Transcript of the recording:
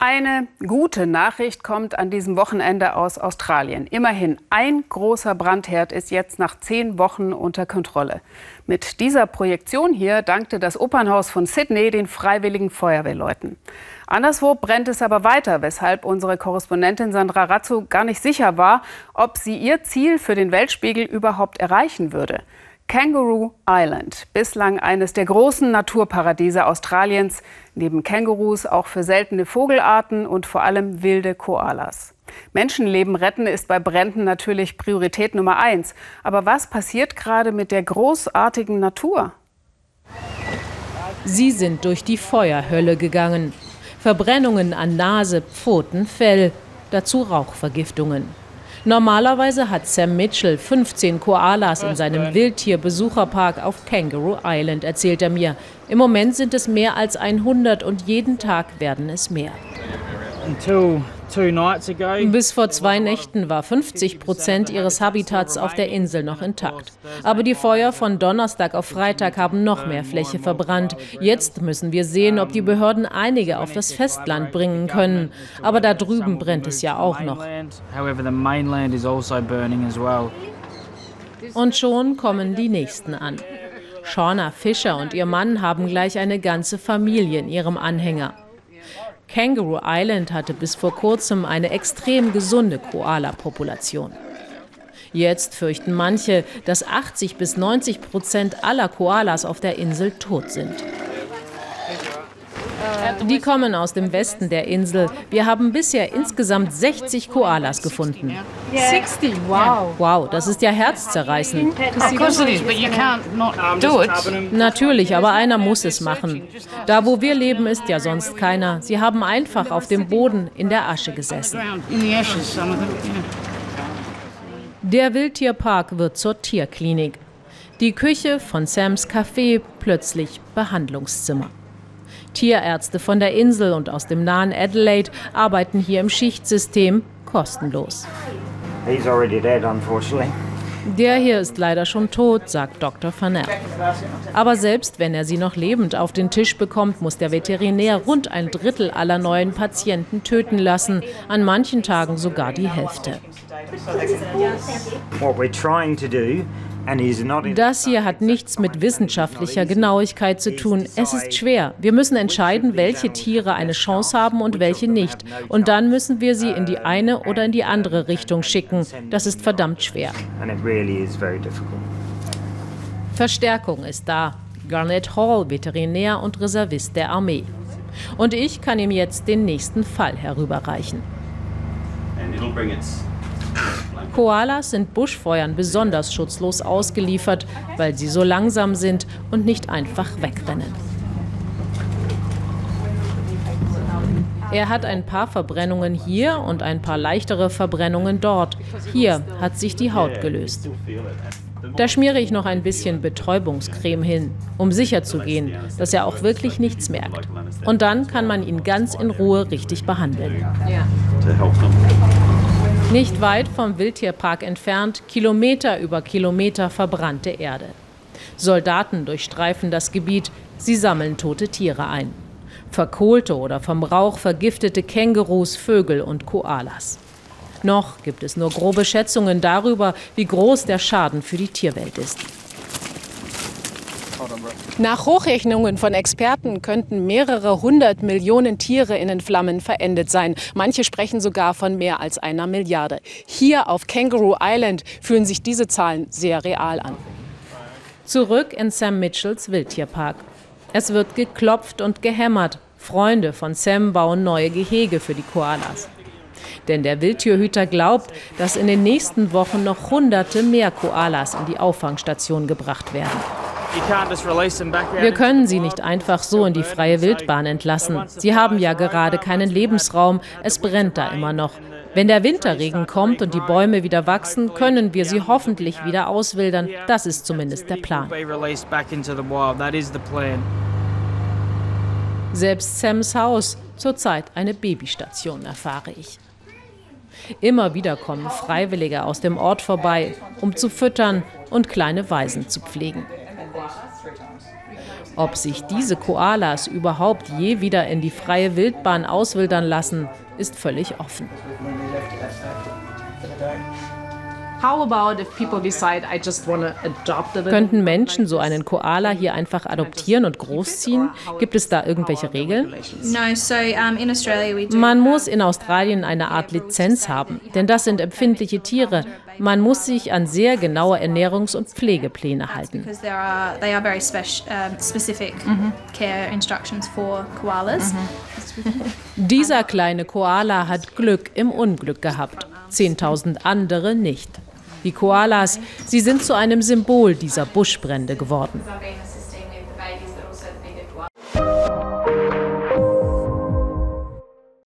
Eine gute Nachricht kommt an diesem Wochenende aus Australien. Immerhin ein großer Brandherd ist jetzt nach zehn Wochen unter Kontrolle. Mit dieser Projektion hier dankte das Opernhaus von Sydney den freiwilligen Feuerwehrleuten. Anderswo brennt es aber weiter, weshalb unsere Korrespondentin Sandra Razzo gar nicht sicher war, ob sie ihr Ziel für den Weltspiegel überhaupt erreichen würde. Kangaroo Island, bislang eines der großen Naturparadiese Australiens, neben Kängurus auch für seltene Vogelarten und vor allem wilde Koalas. Menschenleben retten ist bei Bränden natürlich Priorität Nummer eins. Aber was passiert gerade mit der großartigen Natur? Sie sind durch die Feuerhölle gegangen. Verbrennungen an Nase, Pfoten, Fell, dazu Rauchvergiftungen. Normalerweise hat Sam Mitchell 15 Koalas in seinem Wildtierbesucherpark auf Kangaroo Island, erzählt er mir. Im Moment sind es mehr als 100 und jeden Tag werden es mehr. Bis vor zwei Nächten war 50 Prozent ihres Habitats auf der Insel noch intakt. Aber die Feuer von Donnerstag auf Freitag haben noch mehr Fläche verbrannt. Jetzt müssen wir sehen, ob die Behörden einige auf das Festland bringen können. Aber da drüben brennt es ja auch noch. Und schon kommen die nächsten an. Shauna Fischer und ihr Mann haben gleich eine ganze Familie in ihrem Anhänger. Kangaroo Island hatte bis vor kurzem eine extrem gesunde Koala-Population. Jetzt fürchten manche, dass 80 bis 90 Prozent aller Koalas auf der Insel tot sind. Die kommen aus dem Westen der Insel. Wir haben bisher insgesamt 60 Koalas gefunden. 60? Wow. Wow, das ist ja herzzerreißend. Natürlich, aber einer muss es machen. Da, wo wir leben, ist ja sonst keiner. Sie haben einfach auf dem Boden in der Asche gesessen. Der Wildtierpark wird zur Tierklinik. Die Küche von Sams Café plötzlich Behandlungszimmer. Tierärzte von der Insel und aus dem nahen Adelaide arbeiten hier im Schichtsystem kostenlos. Der hier ist leider schon tot, sagt Dr. Fanel. Aber selbst wenn er sie noch lebend auf den Tisch bekommt, muss der Veterinär rund ein Drittel aller neuen Patienten töten lassen, an manchen Tagen sogar die Hälfte. What we're trying to do das hier hat nichts mit wissenschaftlicher Genauigkeit zu tun. Es ist schwer. Wir müssen entscheiden, welche Tiere eine Chance haben und welche nicht. Und dann müssen wir sie in die eine oder in die andere Richtung schicken. Das ist verdammt schwer. Verstärkung ist da. Garnett Hall, Veterinär und Reservist der Armee. Und ich kann ihm jetzt den nächsten Fall herüberreichen. And it'll bring its Koalas sind Buschfeuern besonders schutzlos ausgeliefert, weil sie so langsam sind und nicht einfach wegrennen. Er hat ein paar Verbrennungen hier und ein paar leichtere Verbrennungen dort. Hier hat sich die Haut gelöst. Da schmiere ich noch ein bisschen Betäubungscreme hin, um sicherzugehen, dass er auch wirklich nichts merkt. Und dann kann man ihn ganz in Ruhe richtig behandeln. Ja. Nicht weit vom Wildtierpark entfernt, Kilometer über Kilometer verbrannte Erde. Soldaten durchstreifen das Gebiet, sie sammeln tote Tiere ein. Verkohlte oder vom Rauch vergiftete Kängurus, Vögel und Koalas. Noch gibt es nur grobe Schätzungen darüber, wie groß der Schaden für die Tierwelt ist. Nach Hochrechnungen von Experten könnten mehrere hundert Millionen Tiere in den Flammen verendet sein. Manche sprechen sogar von mehr als einer Milliarde. Hier auf Kangaroo Island fühlen sich diese Zahlen sehr real an. Zurück in Sam Mitchells Wildtierpark. Es wird geklopft und gehämmert. Freunde von Sam bauen neue Gehege für die Koalas. Denn der Wildtierhüter glaubt, dass in den nächsten Wochen noch Hunderte mehr Koalas in die Auffangstation gebracht werden. Wir können sie nicht einfach so in die freie Wildbahn entlassen. Sie haben ja gerade keinen Lebensraum, es brennt da immer noch. Wenn der Winterregen kommt und die Bäume wieder wachsen, können wir sie hoffentlich wieder auswildern. Das ist zumindest der Plan. Selbst Sams Haus, zurzeit eine Babystation, erfahre ich. Immer wieder kommen Freiwillige aus dem Ort vorbei, um zu füttern und kleine Waisen zu pflegen. Ob sich diese Koalas überhaupt je wieder in die freie Wildbahn auswildern lassen, ist völlig offen. Könnten Menschen so einen Koala hier einfach adoptieren und großziehen? Gibt es da irgendwelche Regeln? Man muss in Australien eine Art Lizenz haben, denn das sind empfindliche Tiere. Man muss sich an sehr genaue Ernährungs- und Pflegepläne halten. Dieser kleine Koala hat Glück im Unglück gehabt, 10.000 andere nicht. Die Koalas, sie sind zu einem Symbol dieser Buschbrände geworden.